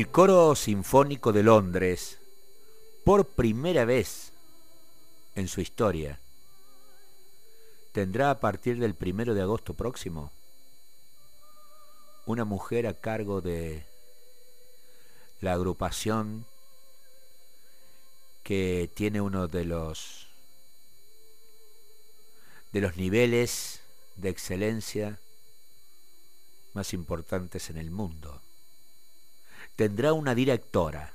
El Coro Sinfónico de Londres, por primera vez en su historia, tendrá a partir del primero de agosto próximo una mujer a cargo de la agrupación que tiene uno de los de los niveles de excelencia más importantes en el mundo. Tendrá una directora.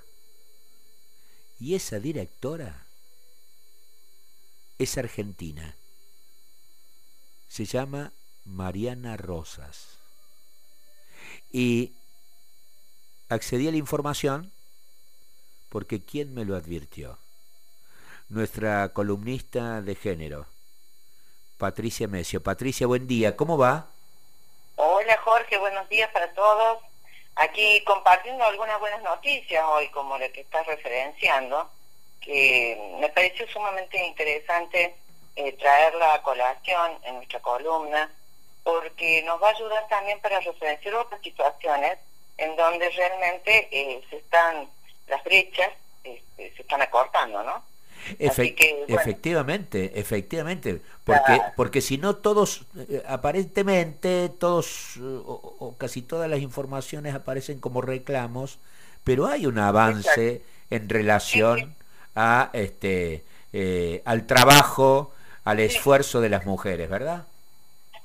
Y esa directora es argentina. Se llama Mariana Rosas. Y accedí a la información porque ¿quién me lo advirtió? Nuestra columnista de género, Patricia Mesio. Patricia, buen día, ¿cómo va? Hola Jorge, buenos días para todos. Aquí compartiendo algunas buenas noticias hoy, como la que estás referenciando, que me pareció sumamente interesante eh, traerla a colación en nuestra columna, porque nos va a ayudar también para referenciar otras situaciones en donde realmente eh, se están las brechas este, se están acortando, ¿no? Efectivamente, efectivamente, porque, porque si no todos, eh, aparentemente todos o, casi todas las informaciones aparecen como reclamos, pero hay un avance en relación a este eh, al trabajo, al esfuerzo de las mujeres, ¿verdad?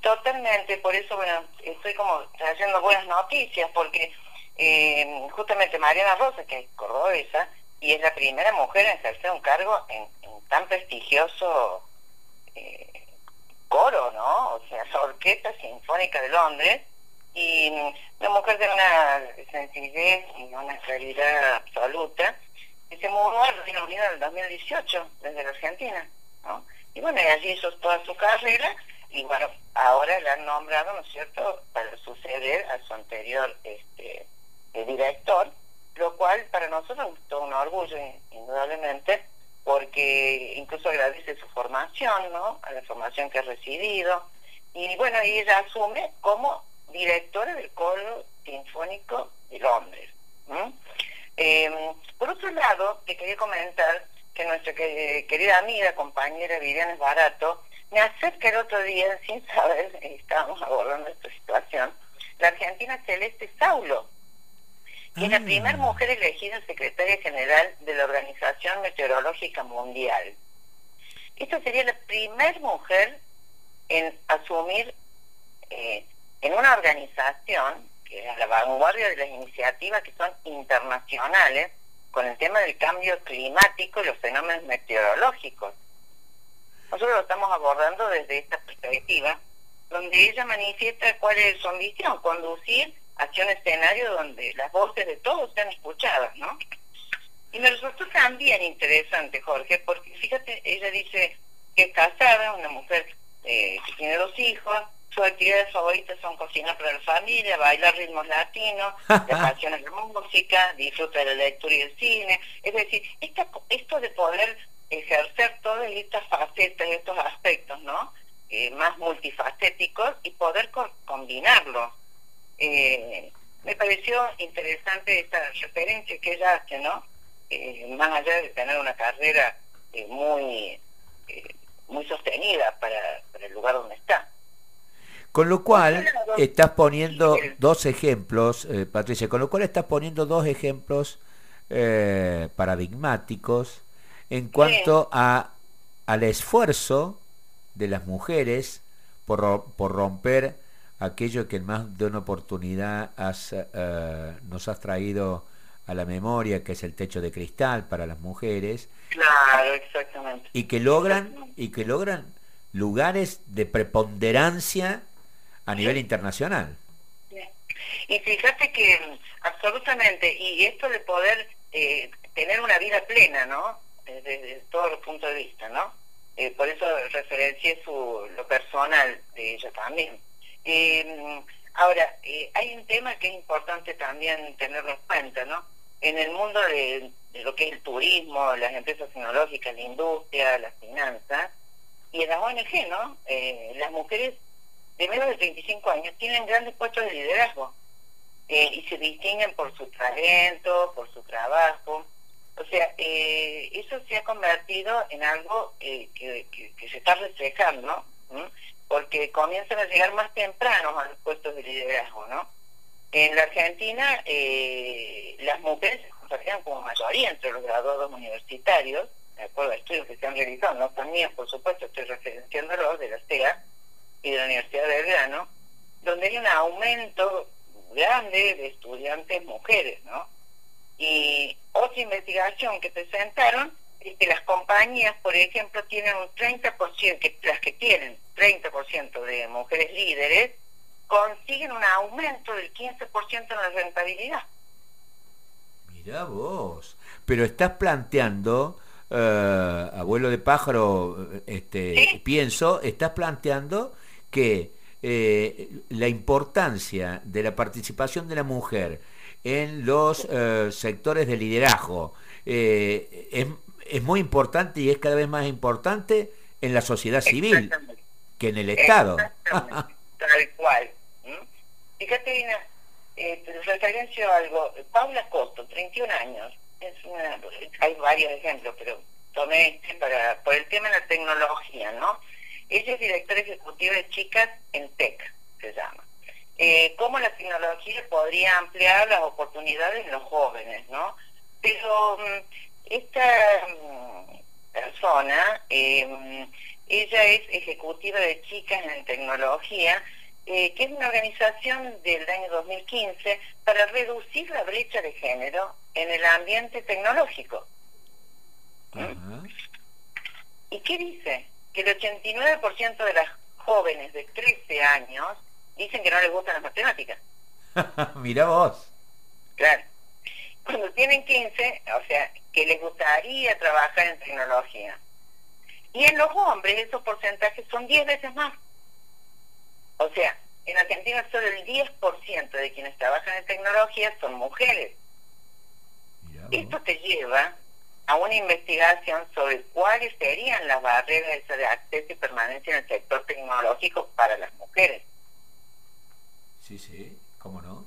Totalmente, por eso bueno, estoy como trayendo buenas noticias, porque eh, justamente Mariana Rosa, que es cordobesa, y es la primera mujer en ejercer un cargo en, tan prestigioso eh, coro, ¿no? O sea, la Orquesta Sinfónica de Londres, y una mujer de una sencillez y una realidad absoluta, que se mudó al Reino Unido en el 2018, desde la Argentina, ¿no? Y bueno, y allí hizo toda su carrera, y bueno, ahora la han nombrado, ¿no es cierto?, para suceder a su anterior este, director, lo cual para nosotros es un orgullo, indudablemente, porque incluso agradece su formación, ¿no? A la formación que ha recibido. Y bueno, ella asume como directora del Coro Sinfónico de Londres. Em, por otro lado, te quería comentar que nuestra querida amiga, compañera Viviana Barato, me acerca el otro día, sin saber, estábamos abordando esta situación, la argentina Celeste Saulo, y es la primera ah. mujer elegida secretaria general de la Organización Meteorológica Mundial. Esta sería la primera mujer en asumir eh, en una organización que es a la vanguardia de las iniciativas que son internacionales con el tema del cambio climático y los fenómenos meteorológicos. Nosotros lo estamos abordando desde esta perspectiva, donde ella manifiesta cuál es su ambición, conducir hacia un escenario donde las voces de todos sean escuchadas, ¿no? Y me resultó también interesante, Jorge, porque fíjate, ella dice que es casada, una mujer eh, que tiene dos hijos, sus actividades favoritas son cocinar para la familia, bailar ritmos latinos, le apasiona la música, disfruta de la lectura y el cine. Es decir, esto de poder ejercer todas estas facetas, estos aspectos, ¿no? Eh, más multifacéticos y poder combinarlos eh, me pareció interesante esta referencia que ella hace, ¿no? Eh, más allá de tener una carrera eh, muy, muy sostenida para, el lugar donde está. Con lo cual, estás poniendo dos ejemplos, Patricia, con lo cual estás poniendo dos ejemplos paradigmáticos en cuanto a al esfuerzo de las mujeres por, por romper aquello que en más de una oportunidad eh, nos has traído a la memoria, que es el techo de cristal para las mujeres. Claro, exactamente. Y que logran, y que logran lugares de preponderancia a nivel internacional. Y fíjate que absolutamente, y esto de poder eh, tener una vida plena, ¿no? Desde, todos los puntos de vista, ¿no? Eh, por eso referencié su, lo personal de ella también. Eh, ahora, eh, hay un tema que es importante también tenerlo en cuenta, ¿no? En el mundo de, lo que es el turismo, las empresas tecnológicas, la industria, las finanzas, y en las ONG, ¿no? Eh, las mujeres de menos de 35 años tienen grandes puestos de liderazgo. eh, y se distinguen por su talento, por su trabajo. O sea, eh, eso se ha convertido en algo eh, que, se está reflejando, porque comienzan a llegar más temprano a los puestos de liderazgo, ¿no? En la Argentina, las mujeres se consideran como mayoría entre los graduados universitarios, de acuerdo a estudios que se han realizado, no también, por supuesto, estoy referenciándolos de la CEA y de la Universidad de Belgrano, donde hay un aumento grande de estudiantes mujeres, ¿no? Y otra investigación que presentaron es que las compañías, por ejemplo, tienen un 30%, que las que tienen 30% de mujeres líderes, consiguen un aumento del 15% en la rentabilidad. Mira vos, pero estás planteando, eh, abuelo de pájaro, este, pienso, estás planteando que eh, la importancia de la participación de la mujer en los eh, sectores de liderazgo eh, es, es, muy importante y es cada vez más importante en la sociedad civil que en el Estado. Tal cual. Fíjate, eh, te referencio algo. Paula Costo, 31 años. Es una, hay varios ejemplos, pero tomé este para, por el tema de la tecnología, ¿no? Ella es directora ejecutiva de Chicas en TEC, se llama. Eh, cómo la tecnología podría ampliar las oportunidades en los jóvenes, ¿no? Pero mm, esta mm, persona, em, ella es ejecutiva de Chicas en Tecnología, eh, que es una organización del año 2015 para reducir la brecha de género en el ambiente tecnológico. ¿Mm? ¿Y qué dice? que el 89% de las jóvenes de 13 años dicen que no les gustan las matemáticas. Mira vos. Claro. Cuando tienen 15, o sea, que les gustaría trabajar en tecnología. Y en los hombres esos porcentajes son 10 veces más. O sea, en Argentina solo el 10% de quienes trabajan en tecnología son mujeres. Esto te lleva a una investigación sobre cuáles serían las barreras de acceso y permanencia en el sector tecnológico para las mujeres. Sí, sí, ¿cómo no?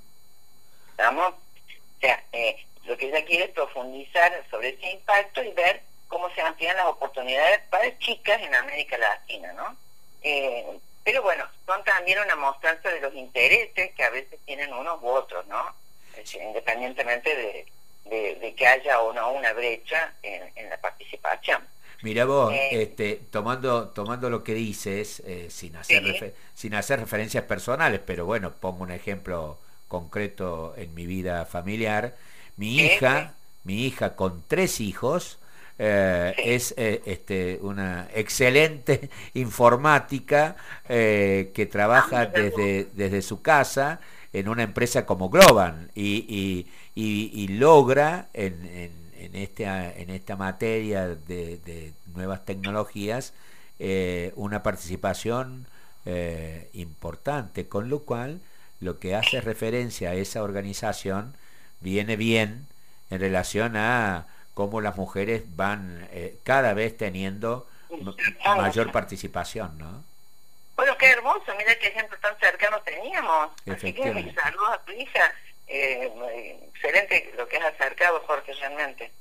¿Estamos? O sea, eh, lo que ella quiere es profundizar sobre ese impacto y ver cómo se amplían las oportunidades para chicas en América Latina, ¿no? Eh, pero bueno, son también una mostranza de los intereses que a veces tienen unos u otros, ¿no? independientemente de, de, que haya o no una brecha en, la participación. Mira vos, eh, este, tomando, tomando lo que dices, eh, sin, hacer sin hacer referencias personales, pero bueno, pongo un ejemplo concreto en mi vida familiar. Mi hija, mi hija con tres hijos, eh, es este, una excelente informática que trabaja ah, desde, desde su casa en una empresa como Globan y, y, logra en, en, este, en esta materia de, nuevas tecnologías eh, una participación eh, importante, con lo cual lo que hace referencia a esa organización viene bien en relación a cómo las mujeres van eh, cada vez teniendo mayor participación, ¿no? Bueno, qué hermoso, mira qué ejemplo tan cercano teníamos. Así que saludos a tu hija. Eh, excelente lo que has acercado, Jorge, realmente.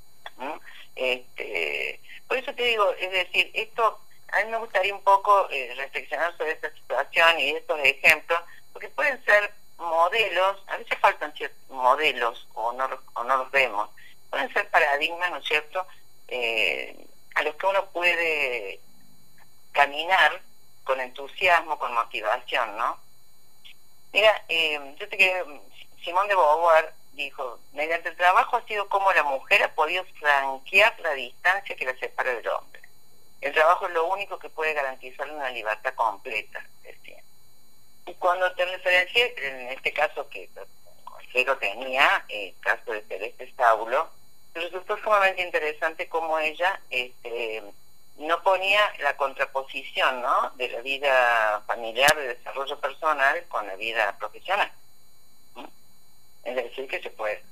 Este, por eso te digo, es decir, esto, a mí me gustaría un poco eh, reflexionar sobre esta situación y estos ejemplos, porque pueden ser modelos, a veces faltan ciertos modelos o no, o no los vemos, pueden ser paradigmas, ¿no es cierto?, eh, a los que uno puede caminar con entusiasmo, con motivación, ¿no? Mira, eh, yo te quiero, Simón de Beauvoir dijo, mediante el trabajo ha sido como la mujer ha podido franquear la distancia que la separa del hombre. El trabajo es lo único que puede garantizarle una libertad completa, decía. Y cuando te referencié, en este caso que lo tenía, el caso de Celeste Saulo, resultó sumamente interesante cómo ella este, no ponía la contraposición ¿no? de la vida familiar, de desarrollo personal, con la vida profesional. Es decir, que se puede.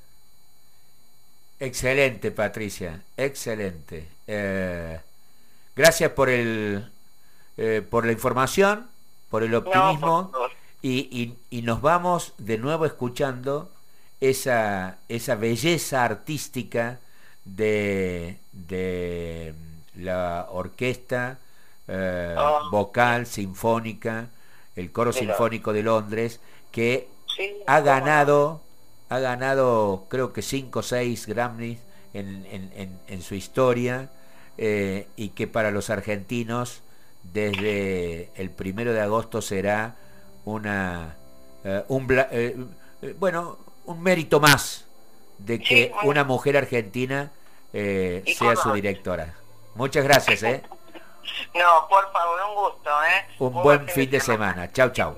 Excelente, Patricia, excelente. Eh, gracias por el eh, por la información, por el optimismo y, y, nos vamos de nuevo escuchando esa, esa belleza artística de, la orquesta eh, oh. vocal sinfónica, el coro sinfónico de Londres, que ha ganado, ha ganado creo que cinco o seis Grammys en, su historia eh, y que para los argentinos desde el primero de agosto será una eh, un bueno un mérito más de que una mujer argentina eh, sea su directora. Muchas gracias, ¿eh? No, por favor, un gusto, ¿eh? Un, buen, fin, de, semana. Chau, chau.